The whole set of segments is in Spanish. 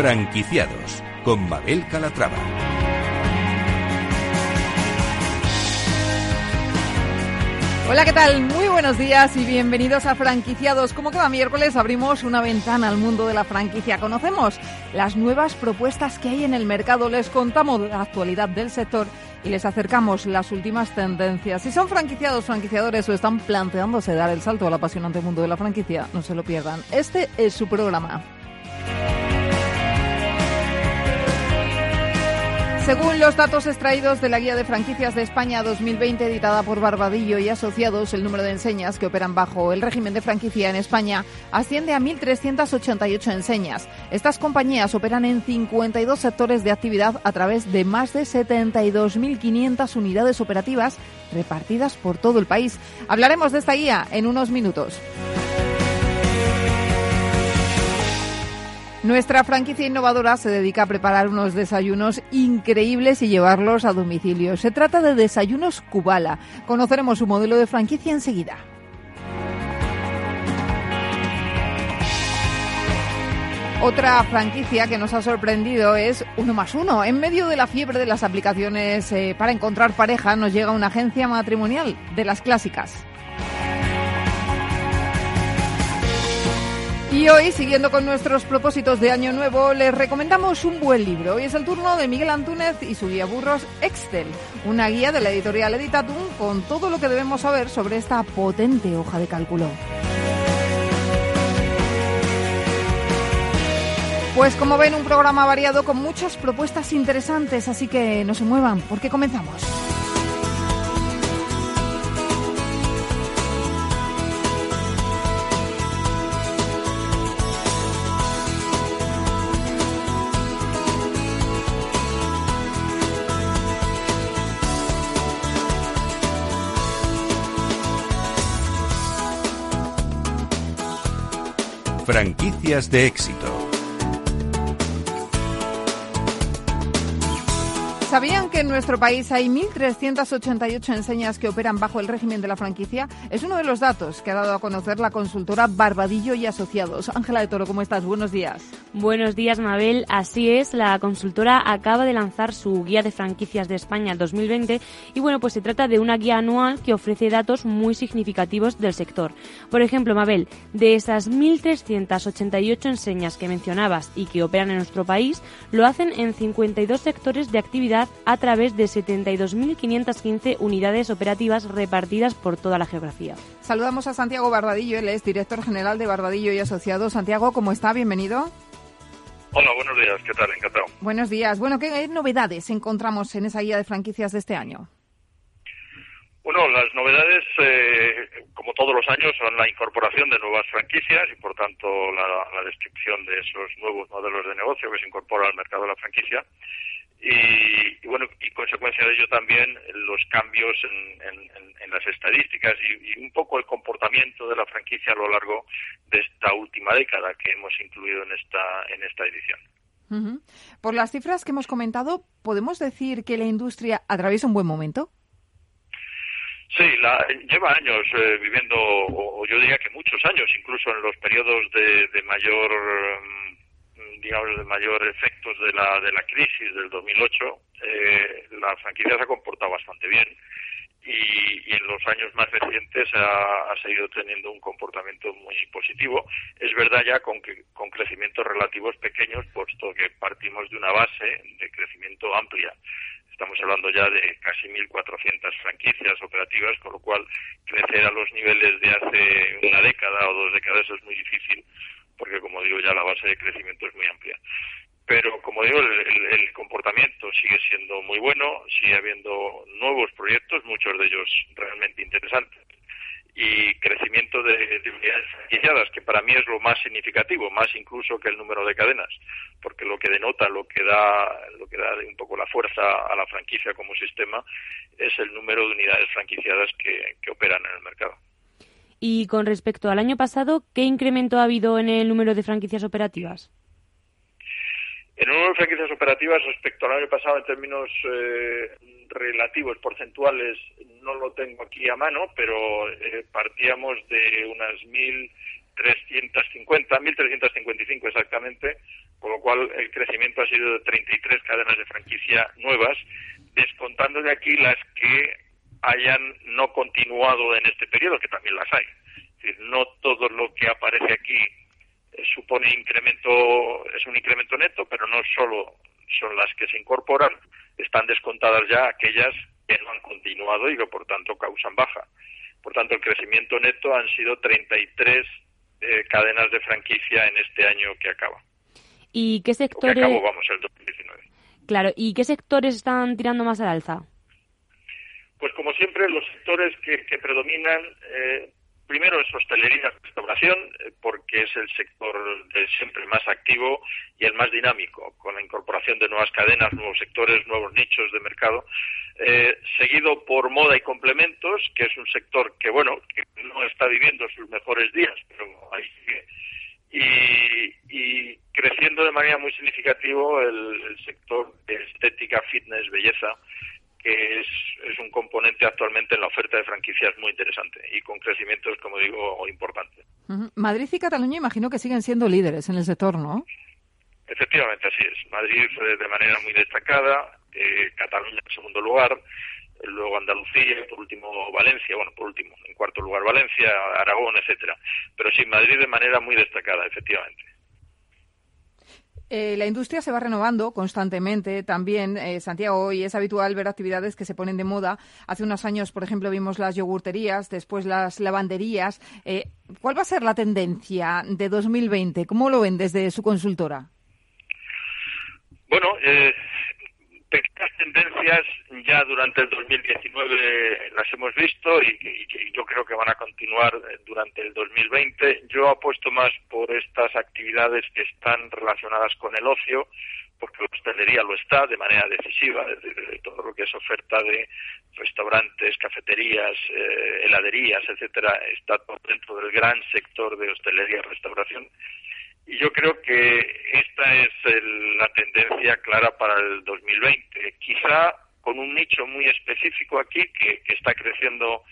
Franquiciados con Mabel Calatrava. Hola, ¿qué tal? Muy buenos días y bienvenidos a Franquiciados. Como cada miércoles abrimos una ventana al mundo de la franquicia. Conocemos las nuevas propuestas que hay en el mercado, les contamos la actualidad del sector y les acercamos las últimas tendencias. Si son franquiciados, franquiciadores o están planteándose dar el salto al apasionante mundo de la franquicia, no se lo pierdan. Este es su programa. Según los datos extraídos de la Guía de Franquicias de España 2020 editada por Barbadillo y Asociados, el número de enseñas que operan bajo el régimen de franquicia en España asciende a 1.388 enseñas. Estas compañías operan en 52 sectores de actividad a través de más de 72.500 unidades operativas repartidas por todo el país. Hablaremos de esta guía en unos minutos. Nuestra franquicia innovadora se dedica a preparar unos desayunos increíbles y llevarlos a domicilio. Se trata de Desayunos Cubala. Conoceremos su modelo de franquicia enseguida. Otra franquicia que nos ha sorprendido es Uno más Uno. En medio de la fiebre de las aplicaciones eh, para encontrar pareja, nos llega una agencia matrimonial de las clásicas. Y hoy, siguiendo con nuestros propósitos de Año Nuevo, les recomendamos un buen libro. Hoy es el turno de Miguel Antúnez y su guía burros Excel, una guía de la editorial Editatum con todo lo que debemos saber sobre esta potente hoja de cálculo. Pues como ven, un programa variado con muchas propuestas interesantes, así que no se muevan, porque comenzamos. De éxito. ¿Sabían que en nuestro país hay 1.388 enseñas que operan bajo el régimen de la franquicia? Es uno de los datos que ha dado a conocer la consultora Barbadillo y Asociados. Ángela de Toro, ¿cómo estás? Buenos días. Buenos días, Mabel. Así es, la consultora acaba de lanzar su guía de franquicias de España 2020 y bueno, pues se trata de una guía anual que ofrece datos muy significativos del sector. Por ejemplo, Mabel, de esas 1.388 enseñas que mencionabas y que operan en nuestro país, lo hacen en 52 sectores de actividad a través de 72.515 unidades operativas repartidas por toda la geografía. Saludamos a Santiago Barbadillo, él es director general de Barbadillo y Asociados. Santiago, ¿cómo está? Bienvenido. Hola, buenos días, ¿qué tal? Encantado. Buenos días. Bueno, ¿qué novedades encontramos en esa guía de franquicias de este año? Bueno, las novedades, eh, como todos los años, son la incorporación de nuevas franquicias y, por tanto, la, descripción de esos nuevos modelos de negocio que se incorporan al mercado de la franquicia y, bueno, y consecuencia de ello también los cambios en, las estadísticas y, un poco el comportamiento de la franquicia a lo largo de esta última década que hemos incluido en esta, en esta edición. Por las cifras que hemos comentado, ¿podemos decir que la industria atraviesa un buen momento? Sí, la, lleva años eh, viviendo, o, yo diría que muchos años, incluso en los periodos de, mayor digamos, de mayor efectos de la, de la crisis del 2008, eh, la franquicia se ha comportado bastante bien y, en los años más recientes ha, seguido teniendo un comportamiento muy positivo. Es verdad ya con, que, con crecimientos relativos pequeños, puesto que partimos de una base de crecimiento amplia. Estamos hablando ya de casi 1.400 franquicias operativas, con lo cual crecer a los niveles de hace una década o dos décadas es muy difícil porque como digo ya la base de crecimiento es muy amplia. Pero como digo, el, comportamiento sigue siendo muy bueno, sigue habiendo nuevos proyectos, muchos de ellos realmente interesantes y crecimiento de, unidades franquiciadas, que para mí es lo más significativo, más incluso que el número de cadenas, porque lo que denota, lo que da, lo que da un poco la fuerza a la franquicia como sistema es el número de unidades franquiciadas que operan en el mercado. Y con respecto al año pasado, ¿qué incremento ha habido en el número de franquicias operativas? El número de franquicias operativas respecto al año pasado en términos eh, relativos, porcentuales, no lo tengo aquí a mano, pero eh, partíamos de unas 1.350, 1.355 exactamente, con lo cual el crecimiento ha sido de 33 cadenas de franquicia nuevas, descontando de aquí las que hayan no continuado en este periodo, que también las hay. Es decir, no todo lo que aparece aquí eh, supone incremento, es un incremento neto, pero no solo son las que se incorporan, están descontadas ya aquellas que no han continuado y que por tanto causan baja. Por tanto, el crecimiento neto han sido 33 eh, cadenas de franquicia en este año que acaba. ¿Y qué sectores? Que acabó, vamos, el 2019. Claro, ¿y qué sectores están tirando más al alza? Pues como siempre, los sectores que, predominan eh, Primero es hostelería y restauración, eh, porque es el sector siempre más activo y el más dinámico, con la incorporación de nuevas cadenas, nuevos sectores, nuevos nichos de mercado. Eh, seguido por moda y complementos, que es un sector que, bueno, que no está viviendo sus mejores días, pero ahí sigue. Y, creciendo de manera muy significativa el sector de estética, fitness, belleza, que es, es, un componente actualmente en la oferta de franquicias muy interesante y con crecimientos, como digo, importantes. Madrid y Cataluña imagino que siguen siendo líderes en el sector, ¿no? Efectivamente, así es. Madrid de manera muy destacada, eh, Cataluña en segundo lugar, luego Andalucía, por último Valencia, bueno, por último, en cuarto lugar Valencia, Aragón, etcétera. Pero sí, Madrid de manera muy destacada, efectivamente. Eh, la industria se va renovando constantemente también, eh, Santiago, y es habitual ver actividades que se ponen de moda. Hace unos años, por ejemplo, vimos las yogurterías, después las lavanderías. Eh, ¿Cuál va a ser la tendencia de 2020? ¿Cómo lo ven desde su consultora? Bueno, eh, pequeñas tendencias ya durante el 2019 las hemos visto y, y, yo creo que van a continuar durante el 2020. Yo apuesto más por estas actividades que están relacionadas con el ocio, porque la hostelería lo está de manera decisiva, todo lo que es oferta de restaurantes, cafeterías, eh, heladerías, etcétera, está dentro del gran sector de hostelería y restauración y yo creo que esta es la tendencia clara para el 2020. Quizá con un nicho muy específico aquí que, está creciendo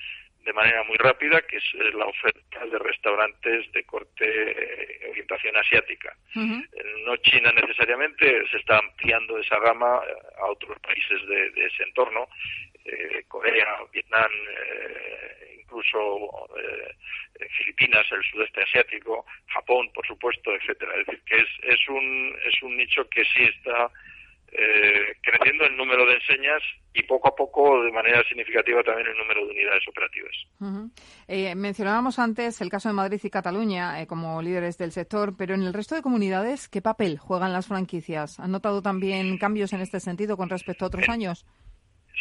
de manera muy rápida, que es eh, la oferta de restaurantes de corte eh, orientación asiática. No China necesariamente, se está ampliando esa gama eh, a otros países de, ese entorno, Corea, Vietnam, incluso eh, Filipinas, el sudeste asiático, Japón, por supuesto, etcétera. Es decir, que es, es, un, es un nicho que sí está eh, creciendo el número de enseñas y poco a poco, de manera significativa, también el número de unidades operativas. Eh, mencionábamos antes el caso de Madrid y Cataluña como líderes del sector, pero en el resto de comunidades, ¿qué papel juegan las franquicias? ¿Han notado también cambios en este sentido con respecto a otros años?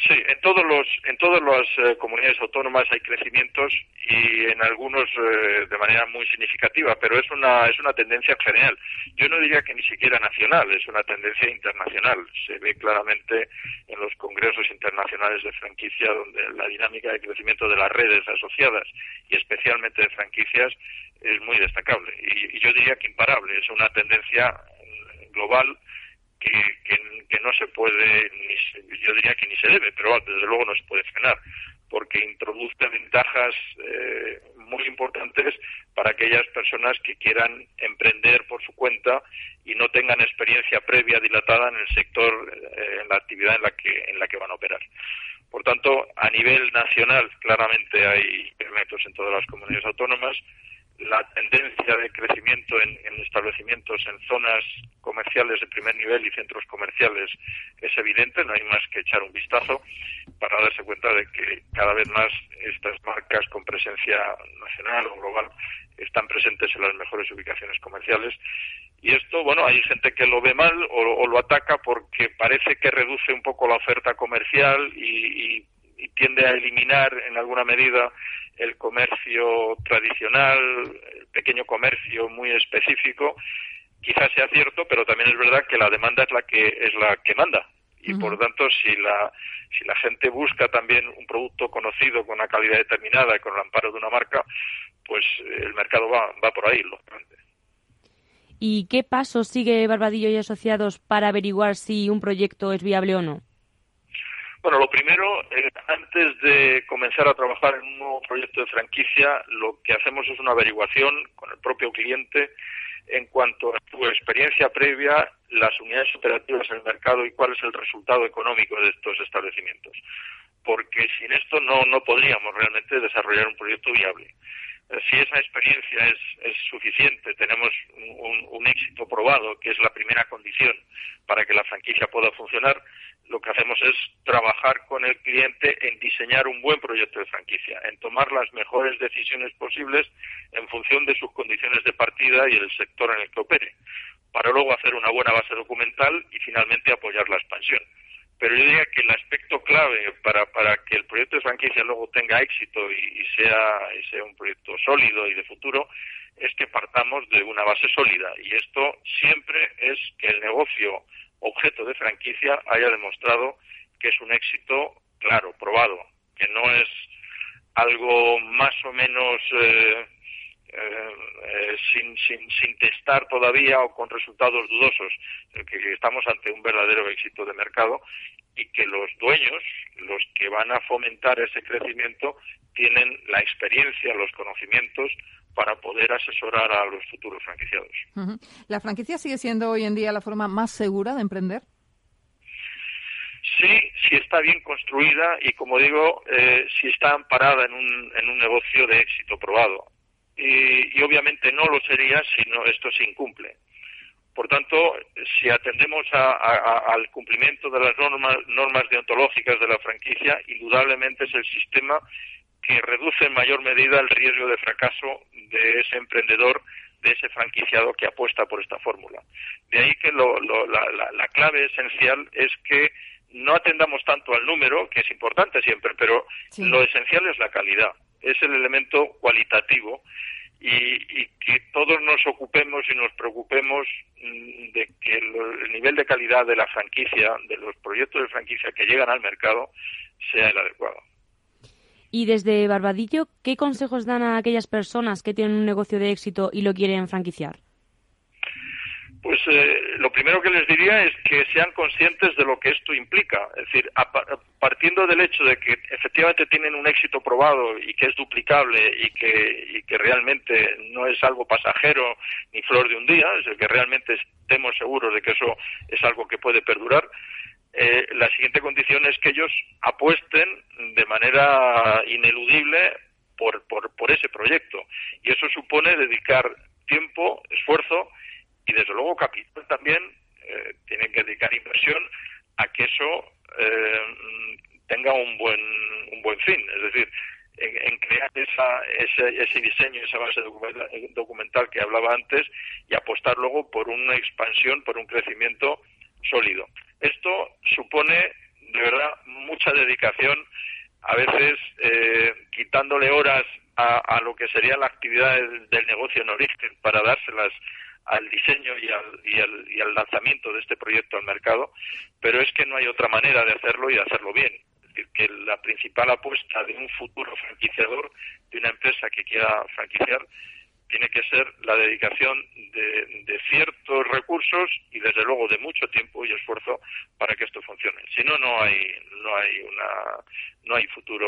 Sí, en todos los en todas las eh, comunidades autónomas hay crecimientos y en algunos eh, de manera muy significativa, pero es una es una tendencia general. Yo no diría que ni siquiera nacional, es una tendencia internacional. Se ve claramente en los congresos internacionales de franquicia donde la dinámica de crecimiento de las redes asociadas y especialmente de franquicias es muy destacable y, y yo diría que imparable. Es una tendencia global que, que, no se puede, ni yo diría que ni se debe, pero desde luego no se puede frenar, porque introduce ventajas eh, muy importantes para aquellas personas que quieran emprender por su cuenta y no tengan experiencia previa dilatada en el sector, eh, en la actividad en la que en la que van a operar. Por tanto, a nivel nacional, claramente hay elementos en todas las comunidades autónomas la tendencia de crecimiento en, establecimientos en zonas comerciales de primer nivel y centros comerciales es evidente, no hay más que echar un vistazo para darse cuenta de que cada vez más estas marcas con presencia nacional o global están presentes en las mejores ubicaciones comerciales. Y esto, bueno, hay gente que lo ve mal o, lo ataca porque parece que reduce un poco la oferta comercial y tiende a eliminar en alguna medida el comercio tradicional, el pequeño comercio muy específico, quizás sea cierto, pero también es verdad que la demanda es la que es la que manda y por lo tanto si la si la gente busca también un producto conocido con una calidad determinada y con el amparo de una marca, pues eh, el mercado va va por ahí, lógicamente. ¿Y qué pasos sigue Barbadillo y Asociados para averiguar si un proyecto es viable o no? Bueno, lo primero, eh, antes de comenzar a trabajar en un nuevo proyecto de franquicia, lo que hacemos es una averiguación con el propio cliente en cuanto a tu experiencia previa, las unidades operativas en el mercado y cuál es el resultado económico de estos establecimientos. Porque sin esto no, no podríamos realmente desarrollar un proyecto viable. Eh, si esa experiencia es, es suficiente, tenemos un, éxito probado, que es la primera condición para que la franquicia pueda funcionar, lo que hacemos es trabajar con el cliente en diseñar un buen proyecto de franquicia, en tomar las mejores decisiones posibles en función de sus condiciones de partida y el sector en el que opere, para luego hacer una buena base documental y finalmente apoyar la expansión. Pero yo diría que el aspecto clave para, para que el proyecto de franquicia luego tenga éxito y, sea, y sea un proyecto sólido y de futuro es que partamos de una base sólida. Y esto siempre es que el negocio objeto de franquicia haya demostrado que es un éxito claro, probado, que no es algo más o menos eh, eh, sin, sin, sin, testar todavía o con resultados dudosos, que estamos ante un verdadero éxito de mercado y que los dueños, los que van a fomentar ese crecimiento, tienen la experiencia, los conocimientos para poder asesorar a los futuros franquiciados. ¿La franquicia sigue siendo hoy en día la forma más segura de emprender? Sí, si está bien construida y, como digo, eh, si está amparada en un, en un negocio de éxito probado. Y, obviamente no lo sería si no, esto se incumple. Por tanto, si atendemos al cumplimiento de las normas, normas deontológicas de la franquicia, indudablemente es el sistema que reduce en mayor medida el riesgo de fracaso de ese emprendedor, de ese franquiciado que apuesta por esta fórmula. De ahí que la, clave esencial es que no atendamos tanto al número, que es importante siempre, pero lo esencial es la calidad, es el elemento cualitativo y, que todos nos ocupemos y nos preocupemos mm, de que el nivel de calidad de la franquicia, de los proyectos de franquicia que llegan al mercado, sea el adecuado. Y desde Barbadillo, ¿qué consejos dan a aquellas personas que tienen un negocio de éxito y lo quieren franquiciar? Pues eh, lo primero que les diría es que sean conscientes de lo que esto implica. Es decir, partiendo del hecho de que efectivamente tienen un éxito probado y que es duplicable y que, y que realmente no es algo pasajero ni flor de un día, es decir, que realmente estemos seguros de que eso es algo que puede perdurar, eh, la siguiente condición es que ellos apuesten de manera ineludible por, por, ese proyecto. Y eso supone dedicar tiempo, esfuerzo y desde luego capital también. Eh, tienen que dedicar inversión a que eso eh, tenga un buen, un buen fin. Es decir, en, crear esa, ese, ese diseño, esa base documental, documental que hablaba antes y apostar luego por una expansión, por un crecimiento sólido. Esto supone, de verdad, mucha dedicación, a veces eh, quitándole horas a, lo que sería la actividad del, negocio en origen para dárselas al diseño y al, y, al, y al lanzamiento de este proyecto al mercado, pero es que no hay otra manera de hacerlo y de hacerlo bien. Es decir, que la principal apuesta de un futuro franquiciador, de una empresa que quiera franquiciar, tiene que ser la dedicación de, ciertos recursos y desde luego de mucho tiempo y esfuerzo para que esto funcione. Si no, no hay, no hay una, no hay futuro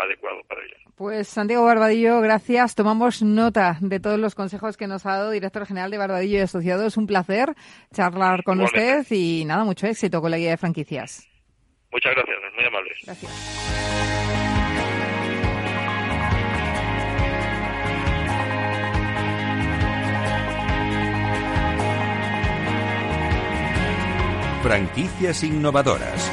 adecuado para ello. Pues Santiago Barbadillo, gracias. Tomamos nota de todos los consejos que nos ha dado director general de Barbadillo y Asociados. Un placer charlar con usted y nada, mucho éxito con la guía de franquicias. Muchas gracias, muy amables. Gracias. Franquicias innovadoras.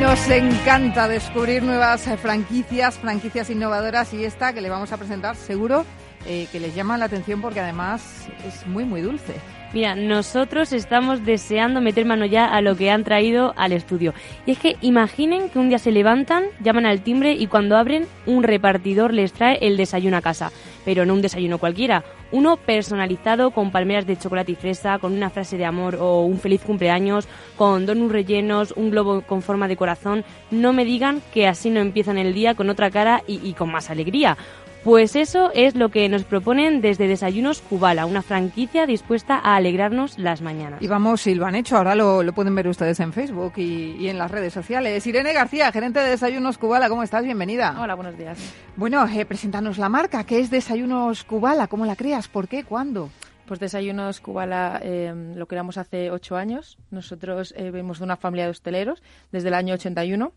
Nos encanta descubrir nuevas franquicias, franquicias innovadoras y esta que le vamos a presentar seguro eh, que les llama la atención porque además es muy muy dulce. Mira, nosotros estamos deseando meter mano ya a lo que han traído al estudio. Y es que imaginen que un día se levantan, llaman al timbre y cuando abren, un repartidor les trae el desayuno a casa. Pero no un desayuno cualquiera, uno personalizado con palmeras de chocolate y fresa, con una frase de amor o un feliz cumpleaños, con donuts rellenos, un globo con forma de corazón. No me digan que así no empiezan el día con otra cara y, y con más alegría Pues eso es lo que nos proponen desde Desayunos Cubala, una franquicia dispuesta a alegrarnos las mañanas. Y vamos, si lo han hecho, ahora lo, pueden ver ustedes en Facebook y, en las redes sociales. Irene García, gerente de Desayunos Cubala, ¿cómo estás? Bienvenida. Hola, buenos días. Bueno, eh, preséntanos la marca, ¿qué es Desayunos Cubala? ¿Cómo la creas? ¿Por qué? ¿Cuándo? Pues Desayunos Cubala eh, lo creamos hace ocho años. Nosotros eh, venimos de una familia de hosteleros desde el año 81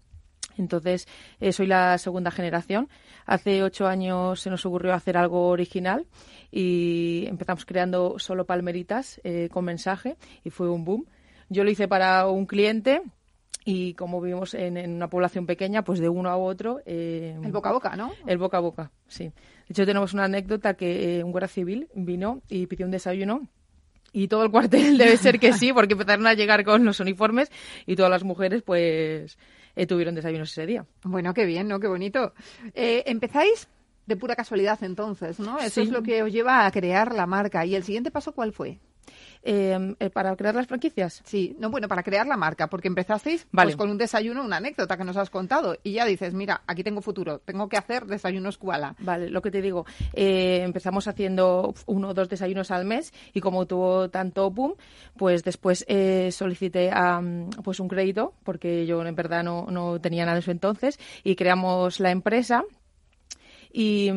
entonces, eh, soy la segunda generación. Hace ocho años se nos ocurrió hacer algo original y empezamos creando solo palmeritas eh, con mensaje y fue un boom. Yo lo hice para un cliente y como vivimos en, una población pequeña, pues de uno a otro. Eh, el boca a boca, ¿no? El boca a boca, sí. De hecho, tenemos una anécdota que un guardia civil vino y pidió un desayuno y todo el cuartel debe ser que sí, porque empezaron a llegar con los uniformes y todas las mujeres, pues eh, tuvieron desayunos ese día. Bueno, qué bien, ¿no? Qué bonito. Eh, empezáis de pura casualidad entonces, ¿no? Eso es lo que os lleva a crear la marca. ¿Y el siguiente paso cuál fue? Em, eh, para crear las franquicias. Sí, no, bueno, para crear la marca, porque empezasteis pues, con un desayuno, una anécdota que nos has contado, y ya dices, mira, aquí tengo futuro, tengo que hacer desayunos Kuala. Vale, lo que te digo, eh, empezamos haciendo uno o dos desayunos al mes, y como tuvo tanto boom, pues después eh, solicité pues un crédito, porque yo en verdad no, no tenía nada de eso entonces, y creamos la empresa, y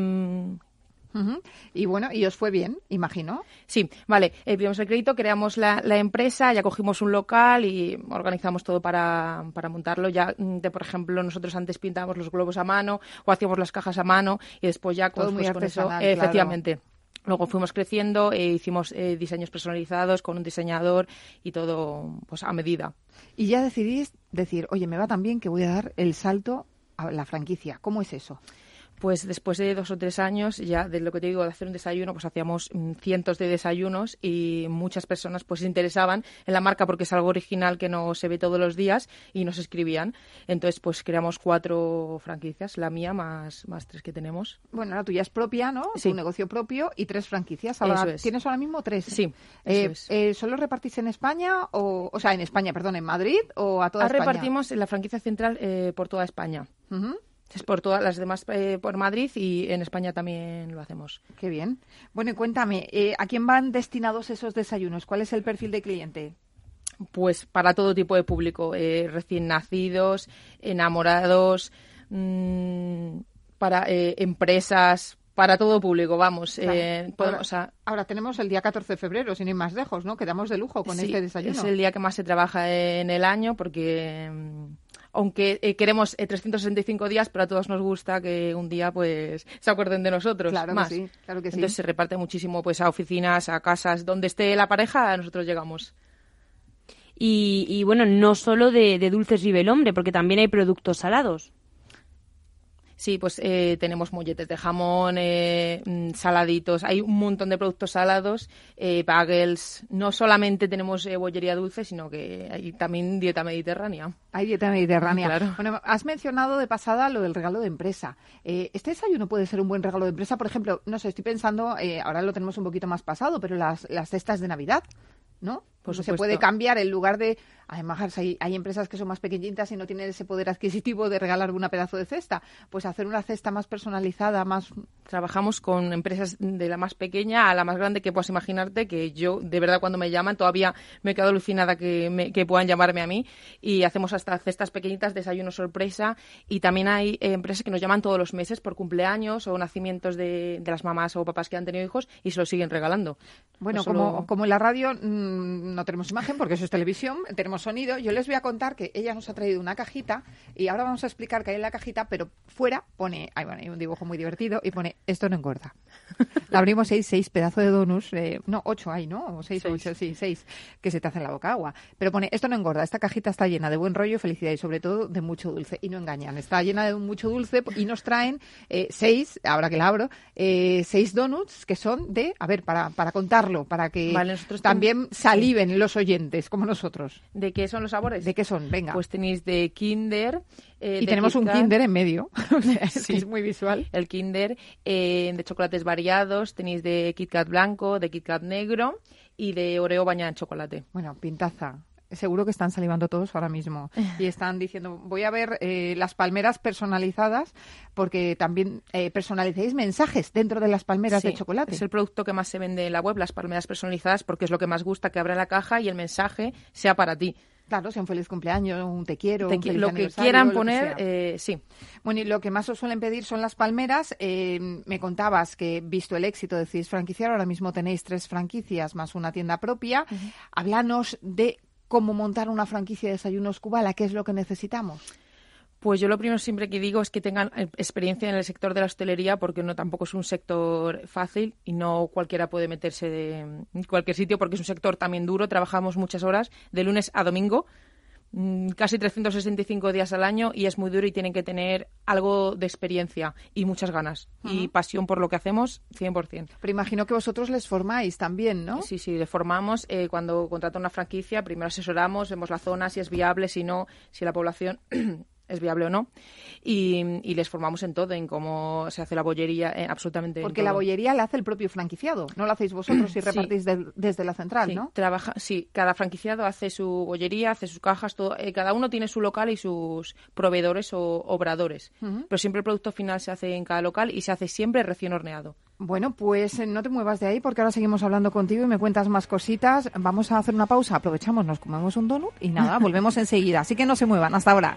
y bueno, y os fue bien, imagino. Sí, vale. Eh, vimos el crédito, creamos la, empresa, ya cogimos un local y organizamos todo para, para montarlo. Ya, mm, de, por ejemplo, nosotros antes pintábamos los globos a mano o hacíamos las cajas a mano y después ya con, pues, eso, efectivamente. Luego fuimos creciendo, e hicimos eh, diseños personalizados con un diseñador y todo pues a medida. Y ya decidís decir, oye, me va tan bien que voy a dar el salto a la franquicia. ¿Cómo es eso? Pues después de dos o tres años ya de lo que te digo de hacer un desayuno pues hacíamos mm, cientos de desayunos y muchas personas pues se interesaban en la marca porque es algo original que no se ve todos los días y nos escribían. Entonces pues creamos cuatro franquicias la mía más más tres que tenemos. Bueno la tuya es propia no sí. un negocio propio y tres franquicias. Ahora tienes ahora mismo tres. Sí eh, eh, solo repartís en España o o sea en España perdón en Madrid o a toda España repartimos en la franquicia central eh, por toda España es por todas las demás eh, por Madrid y en España también lo hacemos. Qué bien. Bueno, y cuéntame, eh, ¿a quién van destinados esos desayunos? ¿Cuál es el perfil de cliente? Pues para todo tipo de público, eh, recién nacidos, enamorados, mmm, para empresas, para todo público, vamos. ahora, tenemos el día 14 de febrero, sin ir más lejos, ¿no? Quedamos de lujo con este desayuno. Es el día que más se trabaja en el año porque mm, aunque eh, queremos 365 eh, días, pero a todos nos gusta que un día pues se acuerden de nosotros claro más. Que sí, claro que sí. Entonces se reparte muchísimo pues a oficinas, a casas, donde esté la pareja, nosotros llegamos. Y, bueno, no solo de, de dulces vive el hombre, porque también hay productos salados. Sí, pues eh, tenemos molletes de jamón, eh, mm, saladitos, hay un montón de productos salados, eh, bagels. No solamente tenemos bollería dulce, sino que hay también dieta mediterránea. Hay dieta mediterránea. Claro. Bueno, has mencionado de pasada lo del regalo de empresa. ¿Este desayuno puede ser un buen regalo de empresa? Por ejemplo, no sé, estoy pensando, ahora lo tenemos un poquito más pasado, pero las, las cestas de Navidad, ¿no? Pues se puede cambiar en lugar de Además, hay, hay, empresas que son más pequeñitas y no tienen ese poder adquisitivo de regalar una pedazo de cesta. Pues hacer una cesta más personalizada, más... Trabajamos con empresas de la más pequeña a la más grande que puedas imaginarte, que yo, de verdad, cuando me llaman, todavía me he quedado alucinada que, que puedan llamarme a mí. Y hacemos hasta cestas pequeñitas, desayuno sorpresa. Y también hay eh, empresas que nos llaman todos los meses por cumpleaños o nacimientos de, de, las mamás o papás que han tenido hijos y se lo siguen regalando. Bueno, como, como en la radio mmm, no tenemos imagen porque eso es televisión, tenemos sonido, yo les voy a contar que ella nos ha traído una cajita y ahora vamos a explicar qué hay en la cajita, pero fuera pone, hay, bueno, hay un dibujo muy divertido y pone, esto no engorda. la abrimos seis, seis pedazos de donuts, eh, no, ocho hay, ¿no? O seis, ocho, sí, seis, que se te hace en la boca agua. Pero pone, esto no engorda, esta cajita está llena de buen rollo, felicidad y sobre todo de mucho dulce. Y no engañan, está llena de mucho dulce y nos traen eh, seis, ahora que la abro, eh, seis donuts que son de, a ver, para, para contarlo, para que también saliven los oyentes, como nosotros. ¿De qué son los sabores? ¿De qué son? Venga. Pues tenéis de Kinder. Eh, y tenemos un Kinder en medio. es muy visual. El Kinder eh, de chocolates variados. Tenéis de Kit Kat blanco, de Kit Kat negro y de Oreo bañada en chocolate. Bueno, pintaza. Seguro que están salivando todos ahora mismo y están diciendo, voy a ver eh, las palmeras personalizadas porque también eh, personalicéis mensajes dentro de las palmeras de chocolate. Es el producto que más se vende en la web, las palmeras personalizadas, porque es lo que más gusta que abra la caja y el mensaje sea para ti. Claro, sea un feliz cumpleaños, un te quiero, un lo que quieran poner, eh, sí. Bueno, y lo que más os suelen pedir son las palmeras. Eh, me contabas que, visto el éxito, decís franquiciar, ahora mismo tenéis tres franquicias más una tienda propia. Háblanos de cómo montar una franquicia de desayunos Cubala, qué es lo que necesitamos. Pues yo lo primero siempre que digo es que tengan eh, experiencia en el sector de la hostelería porque no tampoco es un sector fácil y no cualquiera puede meterse en cualquier sitio porque es un sector también duro. Trabajamos muchas horas de lunes a domingo Mm, casi 365 días al año y es muy duro y tienen que tener algo de experiencia y muchas ganas y pasión por lo que hacemos 100%. Pero imagino que vosotros les formáis también, ¿no? Sí, sí, les formamos. Eh, cuando contrata una franquicia, primero asesoramos, vemos la zona, si es viable, si no, si la población es viable o no. Y, les formamos en todo, en cómo se hace la bollería, eh, absolutamente. Porque la bollería la hace el propio franquiciado, no la hacéis vosotros y repartís desde la central, ¿no? Trabaja, sí, cada franquiciado hace su bollería, hace sus cajas, todo. Eh, cada uno tiene su local y sus proveedores o obradores. Pero siempre el producto final se hace en cada local y se hace siempre recién horneado. Bueno, pues eh, no te muevas de ahí porque ahora seguimos hablando contigo y me cuentas más cositas. Vamos a hacer una pausa, aprovechamos, nos comemos un donut y nada, volvemos enseguida. Así que no se muevan, hasta ahora.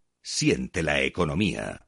Siente la economía.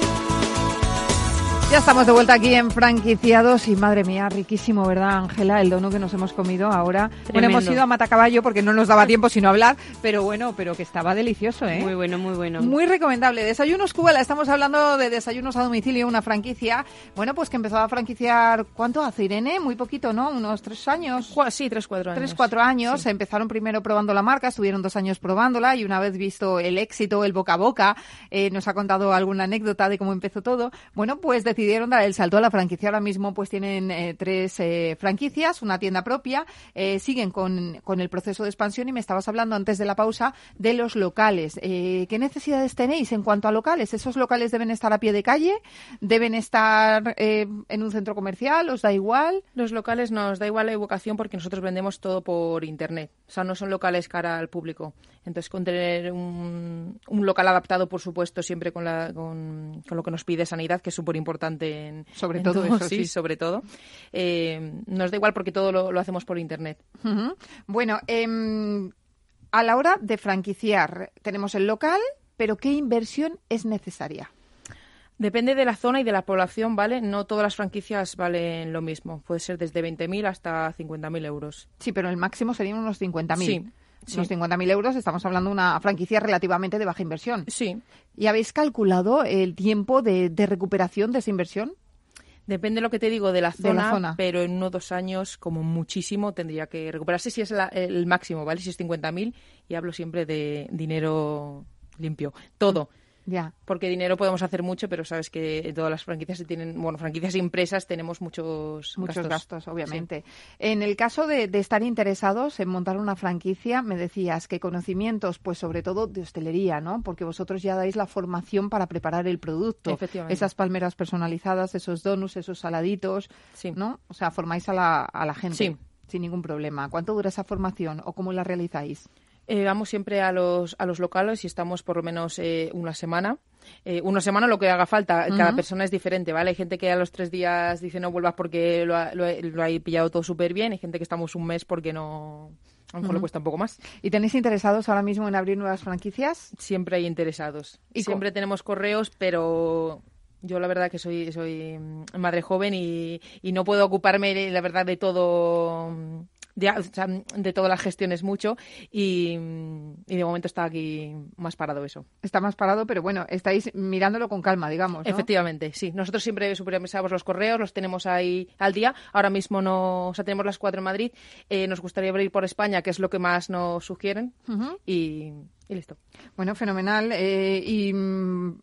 Ya estamos de vuelta aquí en Franquiciados y madre mía, riquísimo, ¿verdad, Ángela? El dono que nos hemos comido ahora. Bueno, hemos ido a Matacaballo porque no nos daba tiempo sino hablar, pero bueno, pero que estaba delicioso, ¿eh? Muy bueno, muy bueno. Muy recomendable. Desayunos Cuba, estamos hablando de desayunos a domicilio, una franquicia. Bueno, pues que empezó a franquiciar, ¿cuánto hace Irene? Muy poquito, ¿no? Unos tres años. Sí, tres, cuatro años. Tres, cuatro años. Empezaron primero probando la marca, estuvieron dos años probándola y una vez visto el éxito, el boca a boca, eh, nos ha contado alguna anécdota de cómo empezó todo. Bueno, pues decidieron decidieron dar el salto a la franquicia. Ahora mismo pues tienen eh, tres eh, franquicias, una tienda propia, eh, siguen con, con, el proceso de expansión y me estabas hablando antes de la pausa de los locales. ¿Qué necesidades tenéis en cuanto a locales? ¿Esos locales deben estar a pie de calle? ¿Deben estar en un centro comercial? ¿Os da igual? Los locales nos da igual la evocación porque nosotros vendemos todo por Internet. O sea, no son locales cara al público. Entonces, con tener un, un local adaptado, por supuesto, siempre con, la, con, con lo que nos pide Sanidad, que es súper importante sobre todo, eso, sí, sobre todo. Eh, nos da igual porque todo lo, hacemos por internet. Bueno, em, a la hora de franquiciar, tenemos el local, pero ¿qué inversión es necesaria? Depende de la zona y de la población, ¿vale? No todas las franquicias valen lo mismo. Puede ser desde 20.000 hasta 50.000 euros. Sí, pero el máximo serían unos 50.000. Sí. Sí. Unos 50.000 euros, estamos hablando de una franquicia relativamente de baja inversión. Sí. ¿Y habéis calculado el tiempo de, recuperación de esa inversión? Depende de lo que te digo de la, zona, pero en uno dos años, como muchísimo, tendría que recuperarse si es el máximo, ¿vale? Si es 50.000, y hablo siempre de dinero limpio. Todo. Ya. Porque dinero podemos hacer mucho, pero sabes que todas las franquicias tienen, bueno, franquicias impresas tenemos muchos, muchos gastos, obviamente. En el caso de, estar interesados en montar una franquicia, me decías que conocimientos, pues sobre todo de hostelería, ¿no? Porque vosotros ya dais la formación para preparar el producto. Esas palmeras personalizadas, esos donuts, esos saladitos, ¿no? O sea, formáis a la, a la gente. Sin ningún problema. ¿Cuánto dura esa formación o cómo la realizáis? Eh, vamos siempre a los, a los locales y estamos por lo menos eh, una semana. Eh, una semana lo que haga falta. Cada persona es diferente, ¿vale? Hay gente que a los tres días dice no vuelvas porque lo ha, lo, pillado todo súper bien. Hay gente que estamos un mes porque no... A lo mejor le cuesta un poco más. ¿Y tenéis interesados ahora mismo en abrir nuevas franquicias? Siempre hay interesados. ¿Y siempre tenemos correos, pero yo la verdad que soy, soy madre joven y, y no puedo ocuparme, la verdad, de todo de, de todas las gestiones mucho y, de momento está aquí más parado eso. Está más parado, pero bueno, estáis mirándolo con calma, digamos. Efectivamente, sí. Nosotros siempre supervisamos los correos, los tenemos ahí al día. Ahora mismo no, o sea, tenemos las cuatro en Madrid. Eh, nos gustaría abrir por España, que es lo que más nos sugieren. y, listo. Bueno, fenomenal. Eh, y mm,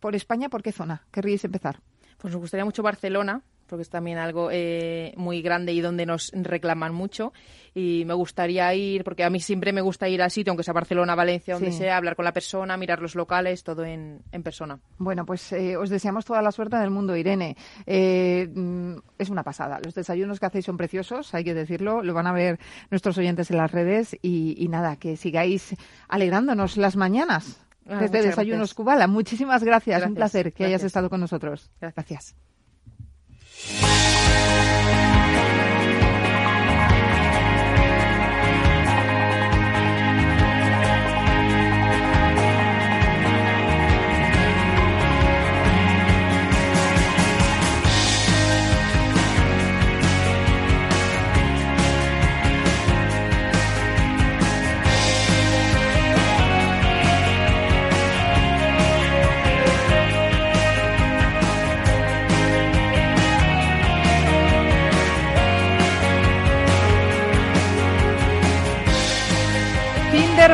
por España, ¿por qué zona querríais empezar? Pues nos gustaría mucho Barcelona, porque es también algo eh, muy grande y donde nos reclaman mucho. Y me gustaría ir, porque a mí siempre me gusta ir al sitio, aunque sea Barcelona, Valencia, donde sea, hablar con la persona, mirar los locales, todo en, persona. Bueno, pues eh, os deseamos toda la suerte del mundo, Irene. Eh, mm, es una pasada. Los desayunos que hacéis son preciosos, hay que decirlo. Lo van a ver nuestros oyentes en las redes. Y, nada, que sigáis alegrándonos las mañanas. Ah, desde Desayunos Cubala. Muchísimas gracias. Un placer que hayas estado con nosotros. Gracias. Thank you.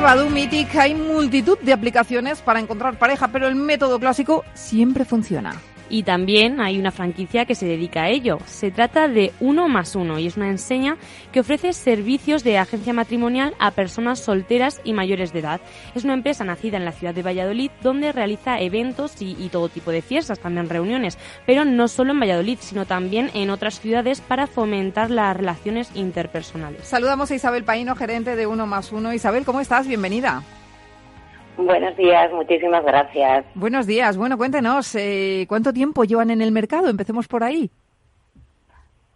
Badu Mythic hay multitud de aplicaciones para encontrar pareja, pero el método clásico siempre funciona. Y también hay una franquicia que se dedica a ello. Se trata de Uno más Uno y es una enseña que ofrece servicios de agencia matrimonial a personas solteras y mayores de edad. Es una empresa nacida en la ciudad de Valladolid donde realiza eventos y, todo tipo de fiestas, también reuniones, pero no solo en Valladolid, sino también en otras ciudades para fomentar las relaciones interpersonales. Saludamos a Isabel Paino, gerente de Uno más Uno. Isabel, ¿cómo estás? Bienvenida. Buenos días, muchísimas gracias. Buenos días. Bueno, cuéntenos, eh, ¿cuánto tiempo llevan en el mercado? Empecemos por ahí.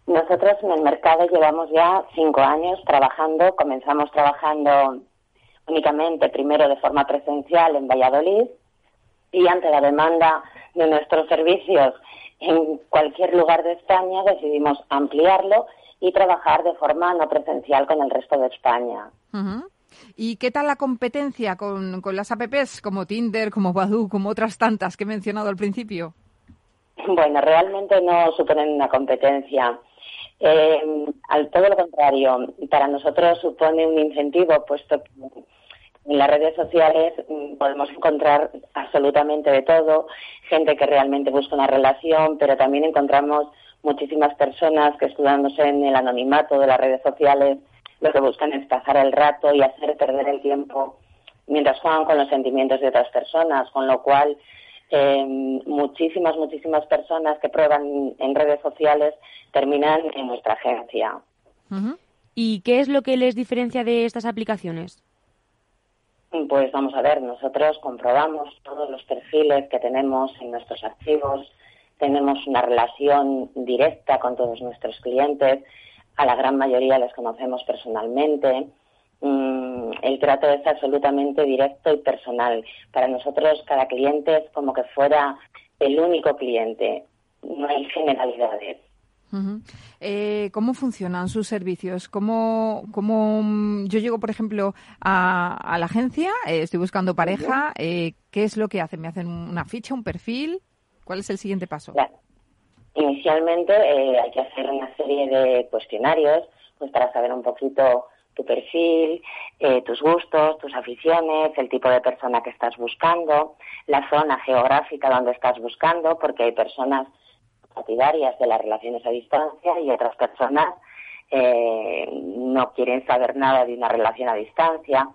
Nosotros en el mercado llevamos ya cinco años trabajando. Comenzamos trabajando únicamente primero de forma presencial en Valladolid y ante la demanda de nuestros servicios en cualquier lugar de España decidimos ampliarlo y trabajar de forma no presencial con el resto de España. ¿Y qué tal la competencia con, con las apps como Tinder, como Badoo, como otras tantas que he mencionado al principio? Bueno, realmente no suponen una competencia. Eh, al todo lo contrario, para nosotros supone un incentivo, puesto que en las redes sociales mm, podemos encontrar absolutamente de todo, gente que realmente busca una relación, pero también encontramos muchísimas personas que estudiándose en el anonimato de las redes sociales lo que buscan es pasar el rato y hacer perder el tiempo mientras juegan con los sentimientos de otras personas, con lo cual eh, muchísimas, muchísimas personas que prueban en redes sociales terminan en nuestra agencia. ¿Y qué es lo que les diferencia de estas aplicaciones? Pues vamos a ver, nosotros comprobamos todos los perfiles que tenemos en nuestros archivos, tenemos una relación directa con todos nuestros clientes, a la gran mayoría les conocemos personalmente, mm, el trato es absolutamente directo y personal. Para nosotros cada cliente es como que fuera el único cliente, no hay generalidades. Eh, ¿Cómo funcionan sus servicios? ¿Cómo, cómo mm, yo llego, por ejemplo, a, la agencia, eh, estoy buscando pareja, eh, ¿qué es lo que hacen? ¿Me hacen una ficha, un perfil? ¿Cuál es el siguiente paso? Inicialmente hay que hacer una serie de cuestionarios pues para saber un poquito tu perfil, tus gustos, tus aficiones, el tipo de persona que estás buscando, la zona geográfica donde estás buscando, porque hay personas partidarias de las relaciones a distancia y otras personas eh, no quieren saber nada de una relación a distancia.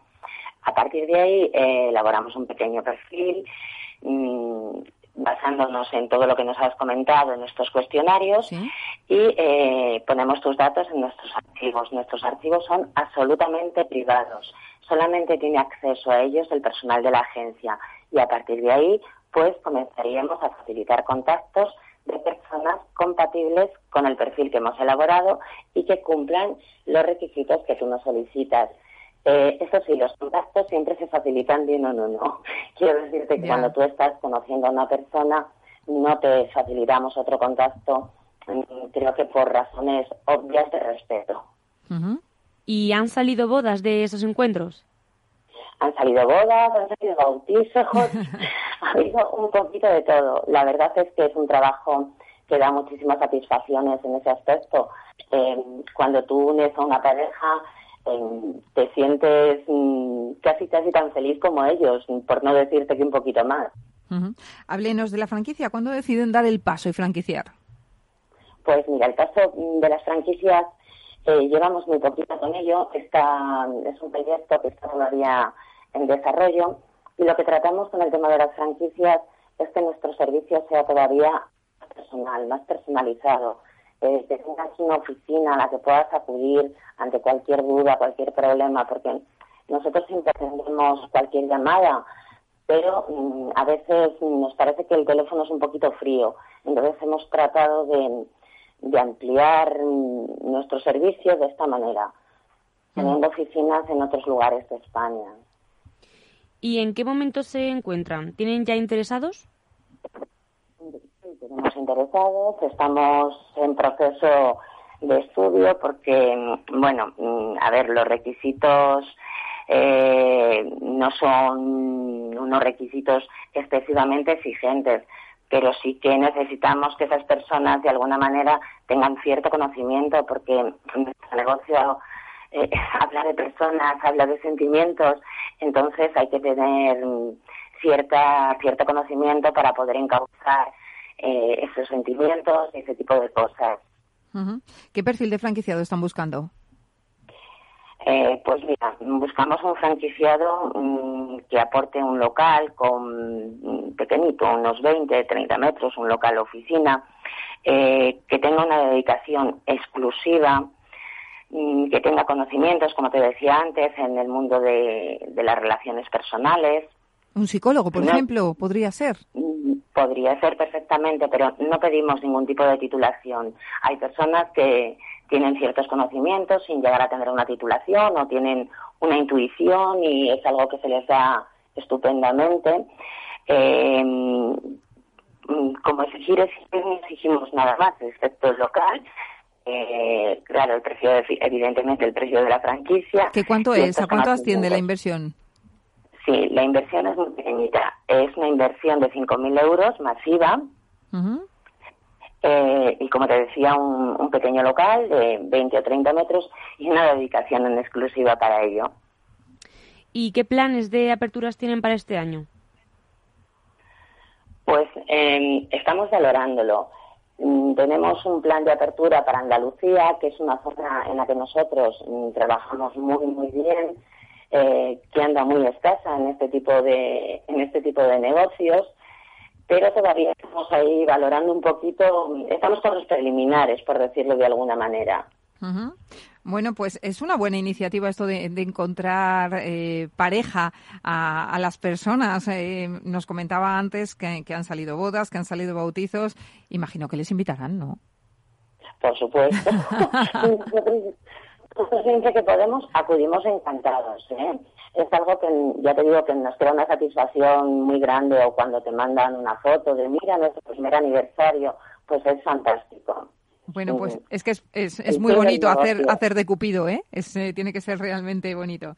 A partir de ahí eh, elaboramos un pequeño perfil mm, basándonos en todo lo que nos has comentado en estos cuestionarios y eh, ponemos tus datos en nuestros archivos. Nuestros archivos son absolutamente privados. Solamente tiene acceso a ellos el personal de la agencia y a partir de ahí pues comenzaríamos a facilitar contactos de personas compatibles con el perfil que hemos elaborado y que cumplan los requisitos que tú nos solicitas. Eh, eso sí, los contactos siempre se facilitan de uno en uno. Quiero decirte que cuando tú estás conociendo a una persona, no te facilitamos otro contacto, mm, creo que por razones obvias de respeto. ¿Y han salido bodas de esos encuentros? Han salido bodas, han salido bautizos, ha habido un poquito de todo. La verdad es que es un trabajo que da muchísimas satisfacciones en ese aspecto. Eh, cuando tú unes a una pareja, te sientes mm, casi casi tan feliz como ellos, por no decirte que un poquito más. Háblenos de la franquicia. ¿Cuándo deciden dar el paso y franquiciar? Pues mira, el paso de las franquicias eh, llevamos muy poquito con ello. Está, es un proyecto que está todavía en desarrollo y lo que tratamos con el tema de las franquicias es que nuestro servicio sea todavía más personal, más personalizado. Eh, que tengas una oficina a la que puedas acudir ante cualquier duda, cualquier problema, porque nosotros siempre atendemos cualquier llamada, pero mm, a veces nos parece que el teléfono es un poquito frío. Entonces hemos tratado de, de ampliar mm, nuestro servicio de esta manera, teniendo oficinas en otros lugares de España. ¿Y en qué momento se encuentran? ¿Tienen ya interesados? Tenemos interesados, estamos en proceso de estudio porque, bueno, a ver, los requisitos eh, no son unos requisitos excesivamente exigentes, pero sí que necesitamos que esas personas de alguna manera tengan cierto conocimiento porque nuestro negocio eh, habla de personas, habla de sentimientos, entonces hay que tener mm, cierta, cierto conocimiento para poder encauzar eh, esos sentimientos y ese tipo de cosas. ¿Qué perfil de franquiciado están buscando? Eh, pues mira, buscamos un franquiciado mm, que aporte un local con mm, pequeñito, unos 20, 30 metros, un local oficina, que tenga una dedicación exclusiva Mm, que tenga conocimientos, como te decía antes, en el mundo de, las relaciones personales. ¿Un psicólogo, por ejemplo, podría ser? Podría ser perfectamente, pero no pedimos ningún tipo de titulación. Hay personas que tienen ciertos conocimientos sin llegar a tener una titulación o tienen una intuición y es algo que se les da estupendamente. Eh, como exigir no exigimos nada más, excepto el local. Eh, claro, el precio, evidentemente, el precio de la franquicia. ¿Qué cuánto es? ¿A cuánto asciende la inversión? Sí, la inversión es muy pequeñita. Es una inversión de 5.000 euros masiva. Eh, y como te decía, un, pequeño local de 20 o 30 metros y una dedicación en exclusiva para ello. ¿Y qué planes de aperturas tienen para este año? Pues em, estamos valorándolo. Mm, tenemos un plan de apertura para Andalucía, que es una zona en la que nosotros mm, trabajamos muy, muy bien, eh, que anda muy escasa en este tipo de, en este tipo de negocios, pero todavía estamos ahí valorando un poquito, estamos con los preliminares, por decirlo de alguna manera. Bueno, pues es una buena iniciativa esto de, encontrar eh, pareja a, las personas. Eh, nos comentaba antes que, han salido bodas, que han salido bautizos. Imagino que les invitarán, ¿no? Por supuesto. siempre que podemos acudimos encantados. ¿eh? Es algo que ya te digo que nos crea una satisfacción muy grande o cuando te mandan una foto de mira nuestro primer aniversario, pues es fantástico. Bueno, pues es que es, es, muy bonito hacer, hacer de Cupido, ¿eh? Es, eh, tiene que ser realmente bonito.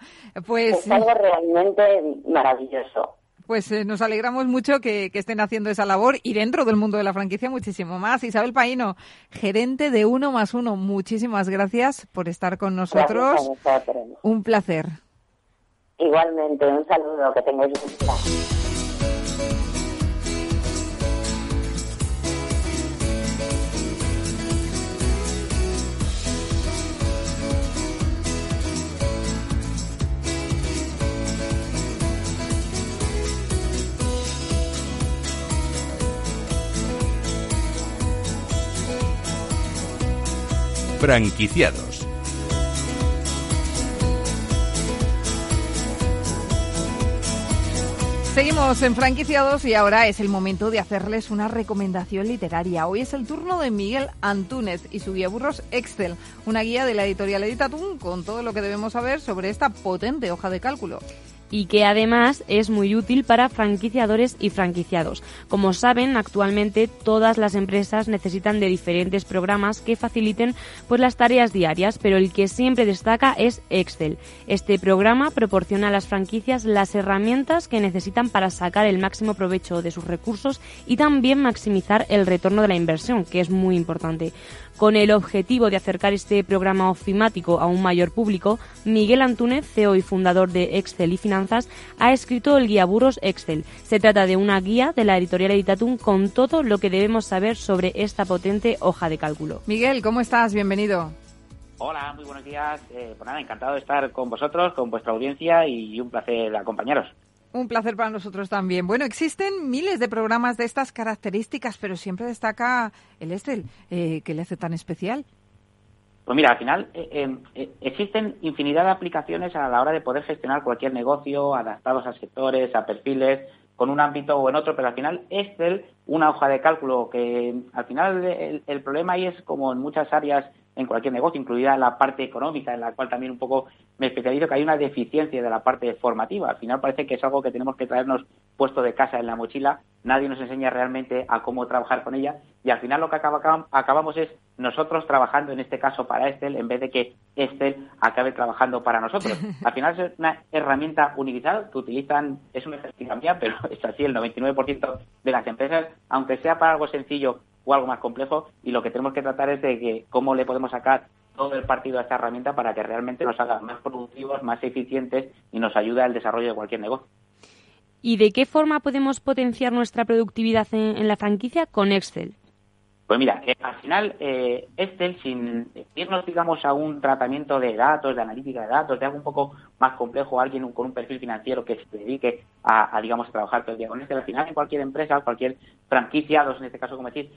Pues, es algo realmente maravilloso. Pues eh, nos alegramos mucho que, estén haciendo esa labor y dentro del mundo de la franquicia muchísimo más. Isabel Paino, gerente de Uno más Uno, muchísimas gracias por estar con nosotros. Un placer. Igualmente, un saludo, que tengáis un. Franquiciados. Seguimos en franquiciados y ahora es el momento de hacerles una recomendación literaria. Hoy es el turno de Miguel Antúnez y su guía burros Excel, una guía de la editorial Editatum con todo lo que debemos saber sobre esta potente hoja de cálculo y que además es muy útil para franquiciadores y franquiciados. Como saben, actualmente todas las empresas necesitan de diferentes programas que faciliten pues las tareas diarias, pero el que siempre destaca es Excel. Este programa proporciona a las franquicias las herramientas que necesitan para sacar el máximo provecho de sus recursos y también maximizar el retorno de la inversión, que es muy importante. Con el objetivo de acercar este programa ofimático a un mayor público, Miguel Antúnez, CEO y fundador de Excel y Finanzas, ha escrito el guía Burros Excel. Se trata de una guía de la editorial Editatum con todo lo que debemos saber sobre esta potente hoja de cálculo. Miguel, ¿cómo estás? Bienvenido. Hola, muy buenos días. Eh, pues nada, encantado de estar con vosotros, con vuestra audiencia y un placer acompañaros. Un placer para nosotros también. Bueno, existen miles de programas de estas características, pero siempre destaca el Excel. Eh, ¿Qué le hace tan especial? Pues mira, al final eh, eh, existen infinidad de aplicaciones a la hora de poder gestionar cualquier negocio, adaptados a sectores, a perfiles, con un ámbito o en otro, pero al final Excel, una hoja de cálculo que al final el problema ahí es como en muchas áreas en cualquier negocio, incluida la parte económica, en la cual también un poco me especializo, que hay una deficiencia de la parte formativa. Al final parece que es algo que tenemos que traernos puesto de casa en la mochila, nadie nos enseña realmente a cómo trabajar con ella y al final lo que acabamos es nosotros trabajando en este caso para Excel en vez de que Excel acabe trabajando para nosotros. Al final es una herramienta universal que utilizan, es una estadística mía, pero es así, el 99% de las empresas, aunque sea para algo sencillo o algo más complejo y lo que tenemos que tratar es de que cómo le podemos sacar todo el partido a esta herramienta para que realmente nos haga más productivos, más eficientes y nos ayude al desarrollo de cualquier negocio. ¿Y de qué forma podemos potenciar nuestra productividad en, la franquicia con Excel? Pues mira, eh, al final eh, Excel, sin irnos, digamos, a un tratamiento de datos, de analítica de datos, de algo un poco más complejo, alguien con un perfil financiero que se dedique a, digamos, trabajar todo el día con este. Al final, en cualquier empresa, cualquier franquicia, dos en este caso, como decís,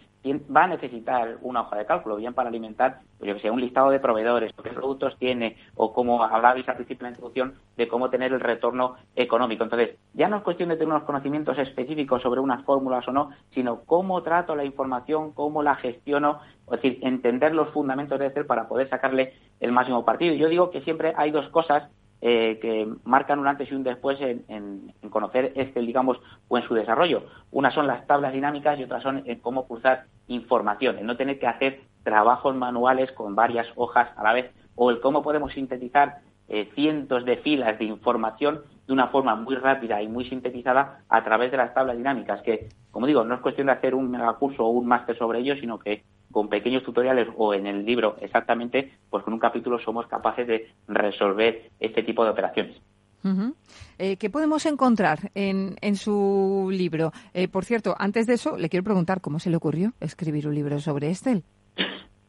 va a necesitar una hoja de cálculo, bien para alimentar, pues yo que sé, un listado de proveedores, qué productos tiene, o como hablabais al principio de la introducción, de cómo tener el retorno económico. Entonces, ya no es cuestión de tener unos conocimientos específicos sobre unas fórmulas o no, sino cómo trato la información, cómo la gestiono, es decir, entender los fundamentos de Excel para poder sacarle el máximo partido. Yo digo que siempre hay dos cosas eh, que marcan un antes y un después en, conocer Excel, digamos, o en su desarrollo. Una son las tablas dinámicas y otras son en cómo cruzar información, en no tener que hacer trabajos manuales con varias hojas a la vez, o el cómo podemos sintetizar eh, cientos de filas de información de una forma muy rápida y muy sintetizada a través de las tablas dinámicas, que, como digo, no es cuestión de hacer un megacurso o un máster sobre ello, sino que con pequeños tutoriales o en el libro exactamente, pues con un capítulo somos capaces de resolver este tipo de operaciones. Eh, ¿Qué podemos encontrar en, en su libro? Eh, por cierto, antes de eso, le quiero preguntar cómo se le ocurrió escribir un libro sobre Estel.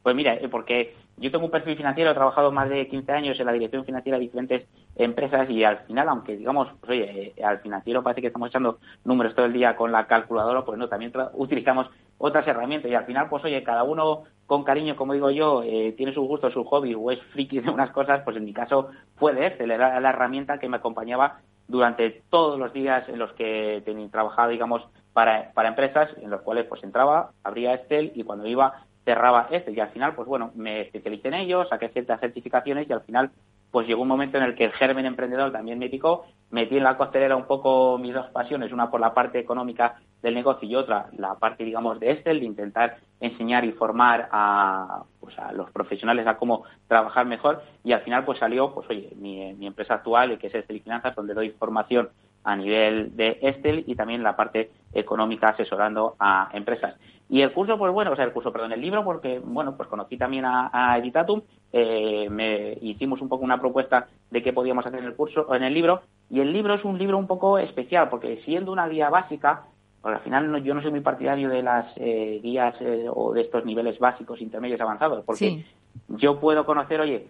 Pues mira, eh, porque yo tengo un perfil financiero, he trabajado más de 15 años en la dirección financiera de diferentes empresas y al final, aunque digamos, pues oye, eh, al financiero parece que estamos echando números todo el día con la calculadora, pues no, también utilizamos otras herramientas y al final, pues oye, cada uno con cariño, como digo yo, eh, tiene su gusto, su hobby o es friki de unas cosas, pues en mi caso fue de Excel, era la herramienta que me acompañaba durante todos los días en los que tenía trabajado, digamos, para, para empresas, en los cuales pues entraba, abría Excel y cuando iba cerraba este y al final, pues bueno, me especialicé en ello, saqué ciertas certificaciones y al final, pues llegó un momento en el que el germen emprendedor también me picó, metí en la costelera un poco mis dos pasiones, una por la parte económica del negocio y otra la parte, digamos, de Excel, de intentar enseñar y formar a, pues, a los profesionales a cómo trabajar mejor. Y al final pues salió, pues oye, mi, mi empresa actual, que es Excel y Finanzas, donde doy formación a nivel de Excel y también la parte económica asesorando a empresas. Y el curso, pues bueno, o sea, el curso, perdón, el libro, porque, bueno, pues conocí también a, Editatum, eh, me hicimos un poco una propuesta de qué podíamos hacer en el curso, o en el libro, y el libro es un libro un poco especial, porque siendo una guía básica, porque al final yo no soy muy partidario de las eh, guías eh, o de estos niveles básicos, intermedios, avanzados, porque yo puedo conocer, oye,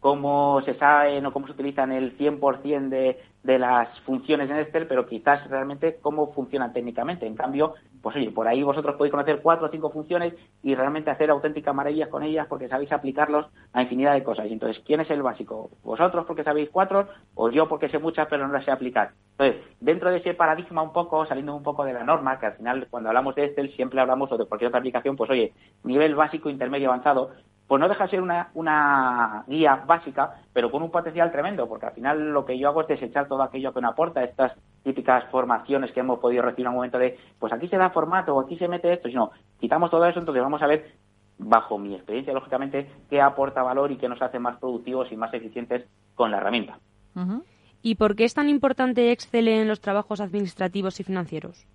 cómo se sabe o cómo se utilizan el 100% de, de las funciones en Excel, pero quizás realmente cómo funcionan técnicamente. En cambio, pues oye, por ahí vosotros podéis conocer cuatro o cinco funciones y realmente hacer auténticas maravillas con ellas porque sabéis aplicarlos a infinidad de cosas. Y entonces, ¿quién es el básico? ¿Vosotros porque sabéis cuatro o yo porque sé muchas pero no las sé aplicar? Entonces, dentro de ese paradigma un poco, saliendo un poco de la norma, que al final cuando hablamos de Excel siempre hablamos o de cualquier otra aplicación, pues oye, nivel básico, intermedio, avanzado, pues no deja de ser una, una guía básica, pero con un potencial tremendo, porque al final lo que yo hago es desechar todo aquello que no aporta, estas típicas formaciones que hemos podido recibir en un momento de, pues aquí se da formato, o aquí se mete esto, sino quitamos todo eso, entonces vamos a ver, bajo mi experiencia, lógicamente, qué aporta valor y qué nos hace más productivos y más eficientes con la herramienta. ¿Y por qué es tan importante Excel en los trabajos administrativos y financieros?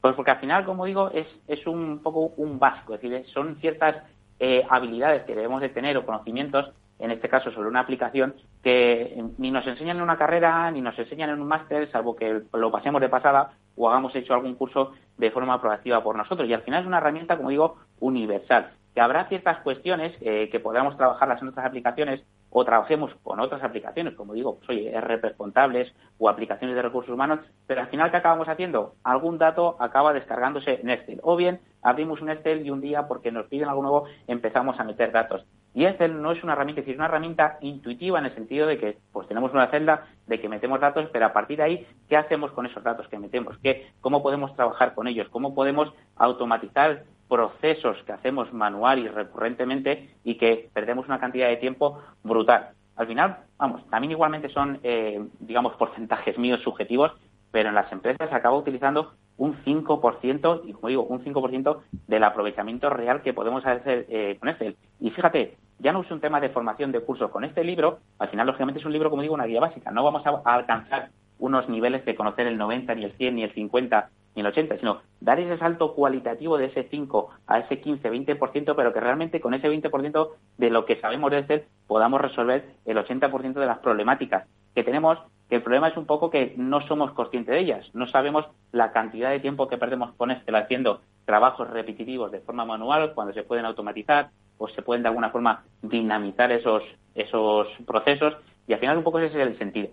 Pues porque al final, como digo, es, es un poco un básico, es decir, son ciertas eh, habilidades que debemos de tener o conocimientos, en este caso sobre una aplicación, que ni nos enseñan en una carrera, ni nos enseñan en un máster, salvo que lo pasemos de pasada o hagamos hecho algún curso de forma proactiva por nosotros. Y al final es una herramienta, como digo, universal que habrá ciertas cuestiones eh, que podamos trabajarlas en otras aplicaciones o trabajemos con otras aplicaciones, como digo, pues, oye, RP contables o aplicaciones de recursos humanos, pero al final, ¿qué acabamos haciendo? Algún dato acaba descargándose en Excel. O bien abrimos un Excel y un día, porque nos piden algo nuevo, empezamos a meter datos. Y Excel no es una herramienta, es una herramienta intuitiva en el sentido de que pues tenemos una celda de que metemos datos, pero a partir de ahí, ¿qué hacemos con esos datos que metemos? ¿Qué, ¿Cómo podemos trabajar con ellos? ¿Cómo podemos automatizar procesos que hacemos manual y recurrentemente y que perdemos una cantidad de tiempo brutal. Al final, vamos, también igualmente son, eh, digamos, porcentajes míos subjetivos, pero en las empresas se acaba utilizando un 5%, y como digo, un 5% del aprovechamiento real que podemos hacer eh, con Excel. Y fíjate, ya no es un tema de formación de curso. Con este libro, al final, lógicamente, es un libro, como digo, una guía básica. No vamos a alcanzar unos niveles de conocer el 90, ni el 100, ni el 50, ni el 80, sino dar ese salto cualitativo de ese 5 a ese 15, 20%, pero que realmente con ese 20% de lo que sabemos de Excel podamos resolver el 80% de las problemáticas que tenemos, que el problema es un poco que no somos conscientes de ellas, no sabemos la cantidad de tiempo que perdemos con Excel haciendo trabajos repetitivos de forma manual cuando se pueden automatizar o se pueden de alguna forma dinamizar esos, esos procesos Y al final un poco ese es el sentido.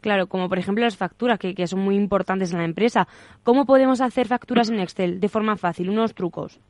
Claro, como por ejemplo las facturas, que, que son muy importantes en la empresa. ¿Cómo podemos hacer facturas en Excel de forma fácil? Unos trucos.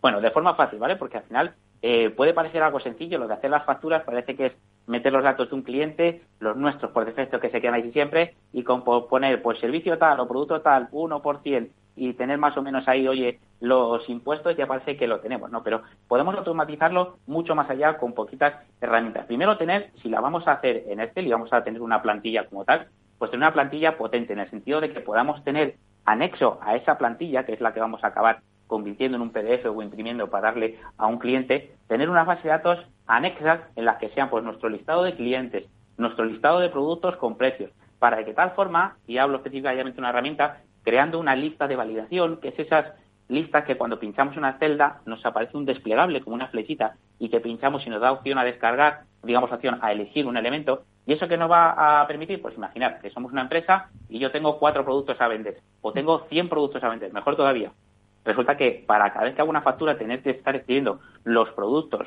Bueno, de forma fácil, ¿vale? Porque al final eh, puede parecer algo sencillo, lo de hacer las facturas parece que es meter los datos de un cliente, los nuestros por defecto que se quedan ahí siempre, y con poner pues servicio tal o producto tal, 1%, y tener más o menos ahí, oye, los impuestos, ya parece que lo tenemos, ¿no? Pero podemos automatizarlo mucho más allá con poquitas herramientas. Primero tener, si la vamos a hacer en Excel y vamos a tener una plantilla como tal, pues tener una plantilla potente en el sentido de que podamos tener anexo a esa plantilla, que es la que vamos a acabar convirtiendo en un PDF o imprimiendo para darle a un cliente, tener una base de datos anexas en las que sean pues nuestro listado de clientes, nuestro listado de productos con precios, para que tal forma, y hablo específicamente de una herramienta, creando una lista de validación, que es esas listas que cuando pinchamos una celda nos aparece un desplegable como una flechita y que pinchamos y nos da opción a descargar, digamos opción a elegir un elemento. ¿Y eso qué nos va a permitir? Pues imaginar que somos una empresa y yo tengo cuatro productos a vender o tengo 100 productos a vender, mejor todavía. Resulta que para cada vez que hago una factura tener que estar escribiendo los productos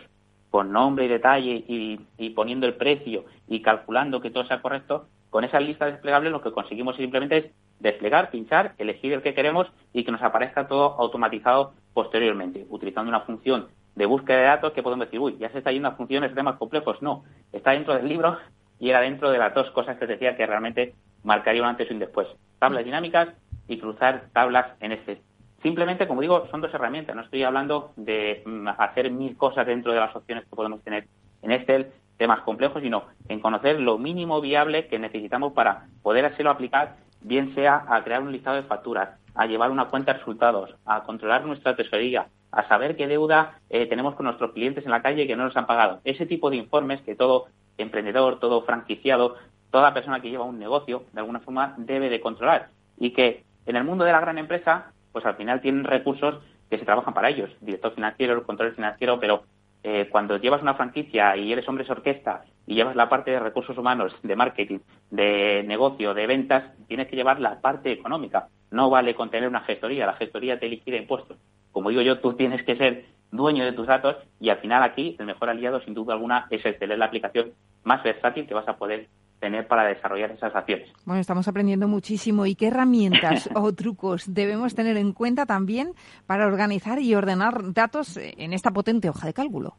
con nombre y detalle y, y poniendo el precio y calculando que todo sea correcto, con esa lista desplegable lo que conseguimos simplemente es desplegar, pinchar, elegir el que queremos y que nos aparezca todo automatizado posteriormente, utilizando una función de búsqueda de datos que podemos decir, uy, ya se está yendo a funciones de más complejos. No, está dentro del libro y era dentro de las dos cosas que decía que realmente marcaría un antes y un después. Tablas dinámicas y cruzar tablas en este. Simplemente, como digo, son dos herramientas. No estoy hablando de mm, hacer mil cosas dentro de las opciones que podemos tener en Excel, temas complejos, sino en conocer lo mínimo viable que necesitamos para poder hacerlo aplicar bien sea a crear un listado de facturas, a llevar una cuenta de resultados, a controlar nuestra tesorería, a saber qué deuda eh, tenemos con nuestros clientes en la calle que no nos han pagado. Ese tipo de informes que todo emprendedor, todo franquiciado, toda persona que lleva un negocio, de alguna forma debe de controlar. Y que en el mundo de la gran empresa, pues al final tienen recursos que se trabajan para ellos, director financiero, el control financiero, pero eh, cuando llevas una franquicia y eres hombre orquesta y llevas la parte de recursos humanos, de marketing, de negocio, de ventas, tienes que llevar la parte económica. No vale con tener una gestoría, la gestoría te liquida impuestos. Como digo yo, tú tienes que ser dueño de tus datos y al final aquí el mejor aliado sin duda alguna es el tener la aplicación más versátil que vas a poder tener para desarrollar esas acciones. Bueno, estamos aprendiendo muchísimo. ¿Y qué herramientas o trucos debemos tener en cuenta también para organizar y ordenar datos en esta potente hoja de cálculo?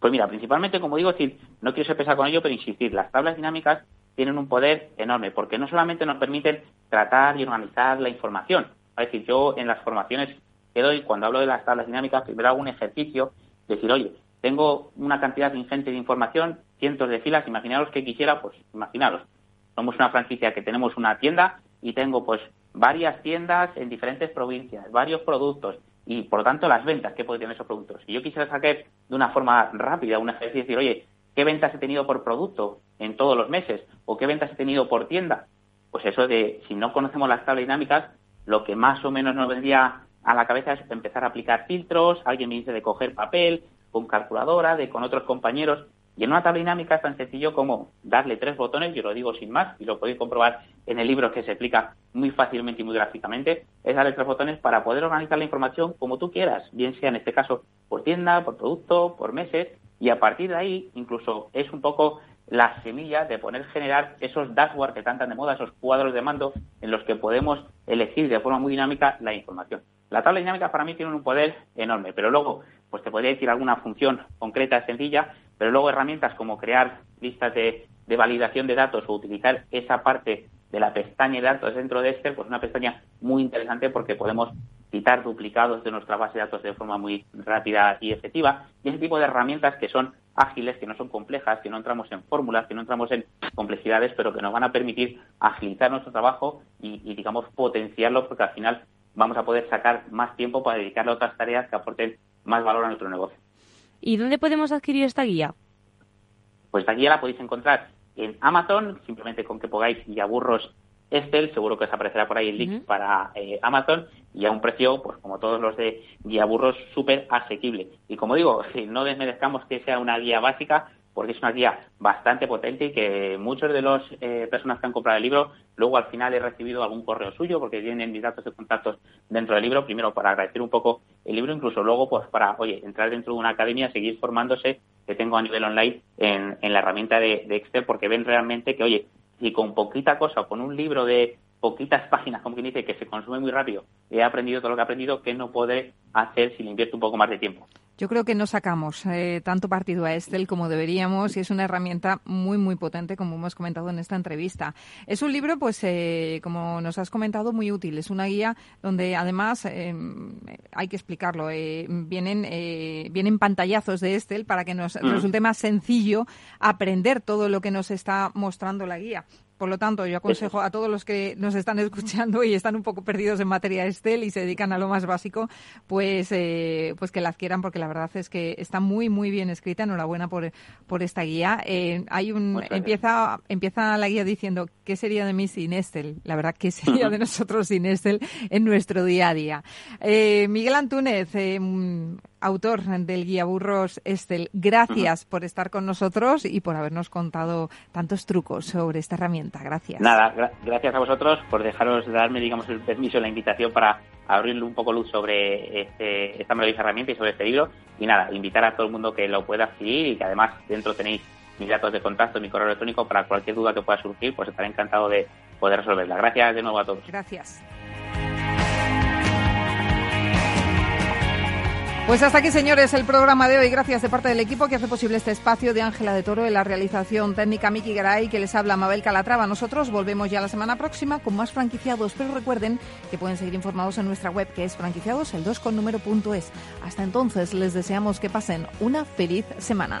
Pues mira, principalmente, como digo, no quiero ser pesado con ello, pero insistir, las tablas dinámicas tienen un poder enorme, porque no solamente nos permiten tratar y organizar la información. Es decir, yo en las formaciones que doy, cuando hablo de las tablas dinámicas, primero hago un ejercicio, decir, oye, tengo una cantidad ingente de información, cientos de filas, imaginaros que quisiera, pues imaginaros, somos una franquicia que tenemos una tienda y tengo pues varias tiendas en diferentes provincias, varios productos y por lo tanto las ventas que pueden tener esos productos. Si yo quisiera sacar de una forma rápida un ejercicio y decir, oye, ¿qué ventas he tenido por producto en todos los meses? ¿O qué ventas he tenido por tienda? Pues eso de, si no conocemos las tablas dinámicas, lo que más o menos nos vendría a la cabeza es empezar a aplicar filtros, alguien me dice de coger papel, con calculadora, de con otros compañeros. Y en una tabla dinámica es tan sencillo como darle tres botones, yo lo digo sin más, y lo podéis comprobar en el libro que se explica muy fácilmente y muy gráficamente, es darle tres botones para poder organizar la información como tú quieras, bien sea en este caso por tienda, por producto, por meses, y a partir de ahí incluso es un poco la semilla de poder generar esos dashboards que tanto de moda, esos cuadros de mando en los que podemos elegir de forma muy dinámica la información. La tabla dinámica para mí tiene un poder enorme, pero luego, pues te podría decir alguna función concreta, sencilla, pero luego herramientas como crear listas de, validación de datos o utilizar esa parte de la pestaña de datos dentro de Excel, pues una pestaña muy interesante porque podemos quitar duplicados de nuestra base de datos de forma muy rápida y efectiva. Y ese tipo de herramientas que son ágiles, que no son complejas, que no entramos en fórmulas, que no entramos en complejidades, pero que nos van a permitir agilizar nuestro trabajo y, y digamos, potenciarlo porque al final vamos a poder sacar más tiempo para dedicarle a otras tareas que aporten más valor a nuestro negocio. ¿Y dónde podemos adquirir esta guía? Pues esta guía la podéis encontrar en Amazon, simplemente con que pongáis aburros Estel, seguro que os aparecerá por ahí el link para eh, Amazon y a un precio, pues como todos los de guía burros, súper asequible. Y como digo, no desmerezcamos que sea una guía básica, porque es una guía bastante potente y que muchos de las eh, personas que han comprado el libro, luego al final he recibido algún correo suyo porque tienen mis datos de contactos dentro del libro, primero para agradecer un poco el libro, incluso luego pues para, oye, entrar dentro de una academia, seguir formándose que tengo a nivel online en, la herramienta de, Excel porque ven realmente que, oye, si con poquita cosa o con un libro de poquitas páginas, como quien dice, que se consume muy rápido, he aprendido todo lo que he aprendido, ¿qué no podré hacer si le invierto un poco más de tiempo? Yo creo que no sacamos eh, tanto partido a Estel como deberíamos y es una herramienta muy, muy potente, como hemos comentado en esta entrevista. Es un libro, pues, eh, como nos has comentado, muy útil. Es una guía donde, además, eh, hay que explicarlo, vienen, vienen pantallazos de Estel para que nos mm. resulte más sencillo aprender todo lo que nos está mostrando la guía. Por lo tanto, yo aconsejo a todos los que nos están escuchando y están un poco perdidos en materia Estel y se dedican a lo más básico, pues, eh, pues que la adquieran porque la verdad es que está muy, muy bien escrita. Enhorabuena por, por esta guía. Eh, hay un, empieza, empieza la guía diciendo, ¿qué sería de mí sin Estel? La verdad, ¿qué sería de nosotros sin Estel en nuestro día a día? Eh, Miguel Antúnez, autor del guía Burros Estel, gracias por estar con nosotros y por habernos contado tantos trucos sobre esta herramienta. Gracias. Nada, gracias a vosotros por dejaros darme, digamos, el permiso, la invitación para abrirle un poco luz sobre este, esta maravillosa herramienta y sobre este libro. Y nada, invitar a todo el mundo que lo pueda adquirir y que además dentro tenéis mis datos de contacto, mi correo electrónico para cualquier duda que pueda surgir, pues estaré encantado de poder resolverla. Gracias de nuevo a todos. Gracias. Pues hasta aquí, señores, el programa de hoy. Gracias de parte del equipo que hace posible este espacio de Ángela de Toro en la realización técnica Miki Garay, que les habla Mabel Calatrava. Nosotros volvemos ya la semana próxima con más franquiciados, pero recuerden que pueden seguir informados en nuestra web, que es franquiciados, el 2 con número es. Hasta entonces, les deseamos que pasen una feliz semana.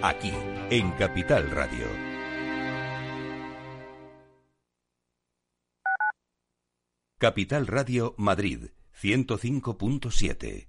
Aquí en Capital Radio. Capital Radio Madrid 105.7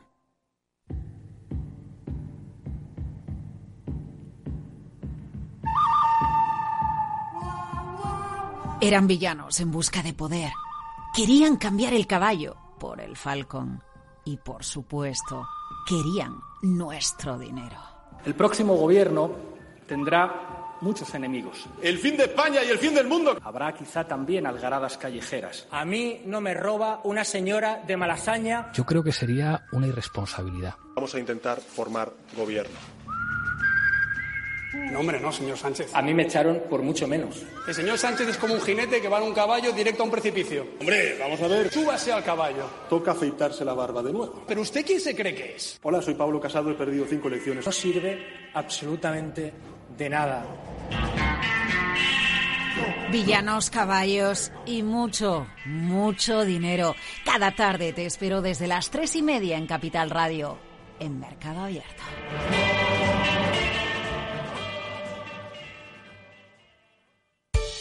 Eran villanos en busca de poder. Querían cambiar el caballo por el falcón. Y por supuesto, querían nuestro dinero. El próximo gobierno tendrá muchos enemigos. El fin de España y el fin del mundo. Habrá quizá también algaradas callejeras. A mí no me roba una señora de Malasaña. Yo creo que sería una irresponsabilidad. Vamos a intentar formar gobierno. No, hombre, no, señor Sánchez. A mí me echaron por mucho menos. El señor Sánchez es como un jinete que va en un caballo directo a un precipicio. Hombre, vamos a ver. Súbase al caballo. Toca afeitarse la barba de nuevo. ¿Pero usted quién se cree que es? Hola, soy Pablo Casado, he perdido cinco elecciones. No sirve absolutamente de nada. Villanos, caballos y mucho, mucho dinero. Cada tarde te espero desde las tres y media en Capital Radio, en Mercado Abierto.